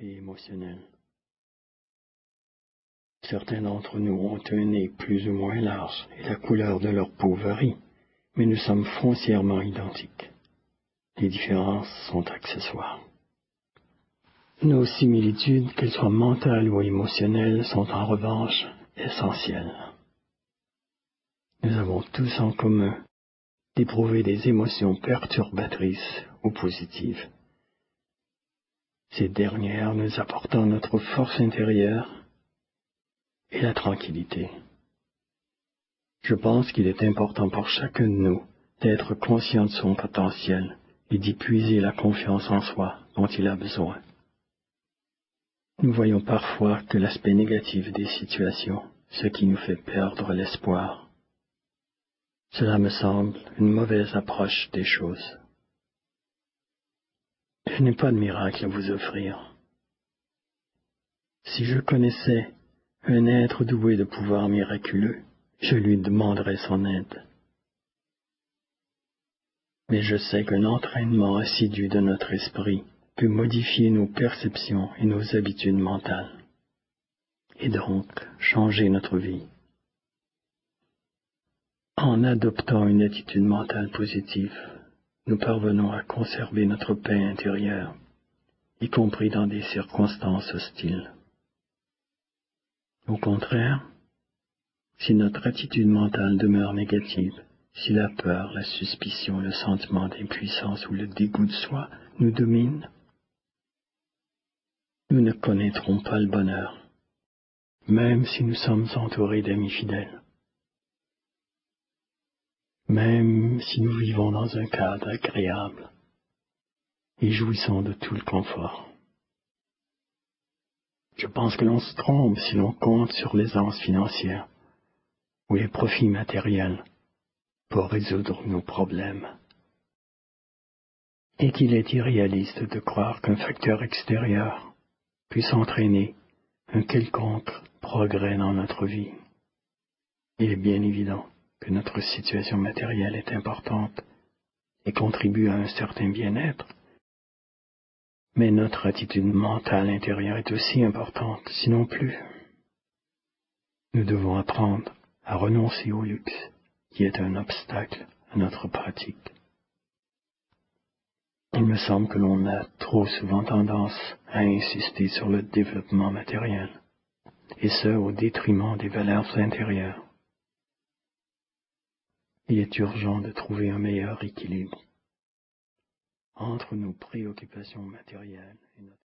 et. Certains d'entre nous ont un nez plus ou moins large et la couleur de leur peau varie, mais nous sommes foncièrement identiques. Les différences sont accessoires. Nos similitudes, qu'elles soient mentales ou émotionnelles, sont en revanche essentielles. Nous avons tous en commun d'éprouver des émotions perturbatrices ou positives. Ces dernières nous apportant notre force intérieure et la tranquillité. Je pense qu'il est important pour chacun de nous d'être conscient de son potentiel et d'y puiser la confiance en soi dont il a besoin. Nous voyons parfois que l'aspect négatif des situations, ce qui nous fait perdre l'espoir. Cela me semble une mauvaise approche des choses. Je n'ai pas de miracle à vous offrir. Si je connaissais un être doué de pouvoirs miraculeux, je lui demanderais son aide. Mais je sais qu'un entraînement assidu de notre esprit peut modifier nos perceptions et nos habitudes mentales, et donc changer notre vie. En adoptant une attitude mentale positive, nous parvenons à conserver notre paix intérieure, y compris dans des circonstances hostiles. Au contraire, si notre attitude mentale demeure négative, si la peur, la suspicion, le sentiment d'impuissance ou le dégoût de soi nous dominent, nous ne connaîtrons pas le bonheur, même si nous sommes entourés d'amis fidèles, même si nous vivons dans un cadre agréable et jouissons de tout le confort. Je pense que l'on se trompe si l'on compte sur l'aisance financière ou les profits matériels pour résoudre nos problèmes. Et qu'il est irréaliste de croire qu'un facteur extérieur puisse entraîner un quelconque progrès dans notre vie. Il est bien évident que notre situation matérielle est importante et contribue à un certain bien-être, mais notre attitude mentale intérieure est aussi importante, sinon plus. Nous devons apprendre à renoncer au luxe, qui est un obstacle à notre pratique. Il me semble que l'on a trop souvent tendance à insister sur le développement matériel, et ce au détriment des valeurs intérieures. Il est urgent de trouver un meilleur équilibre entre nos préoccupations matérielles et notre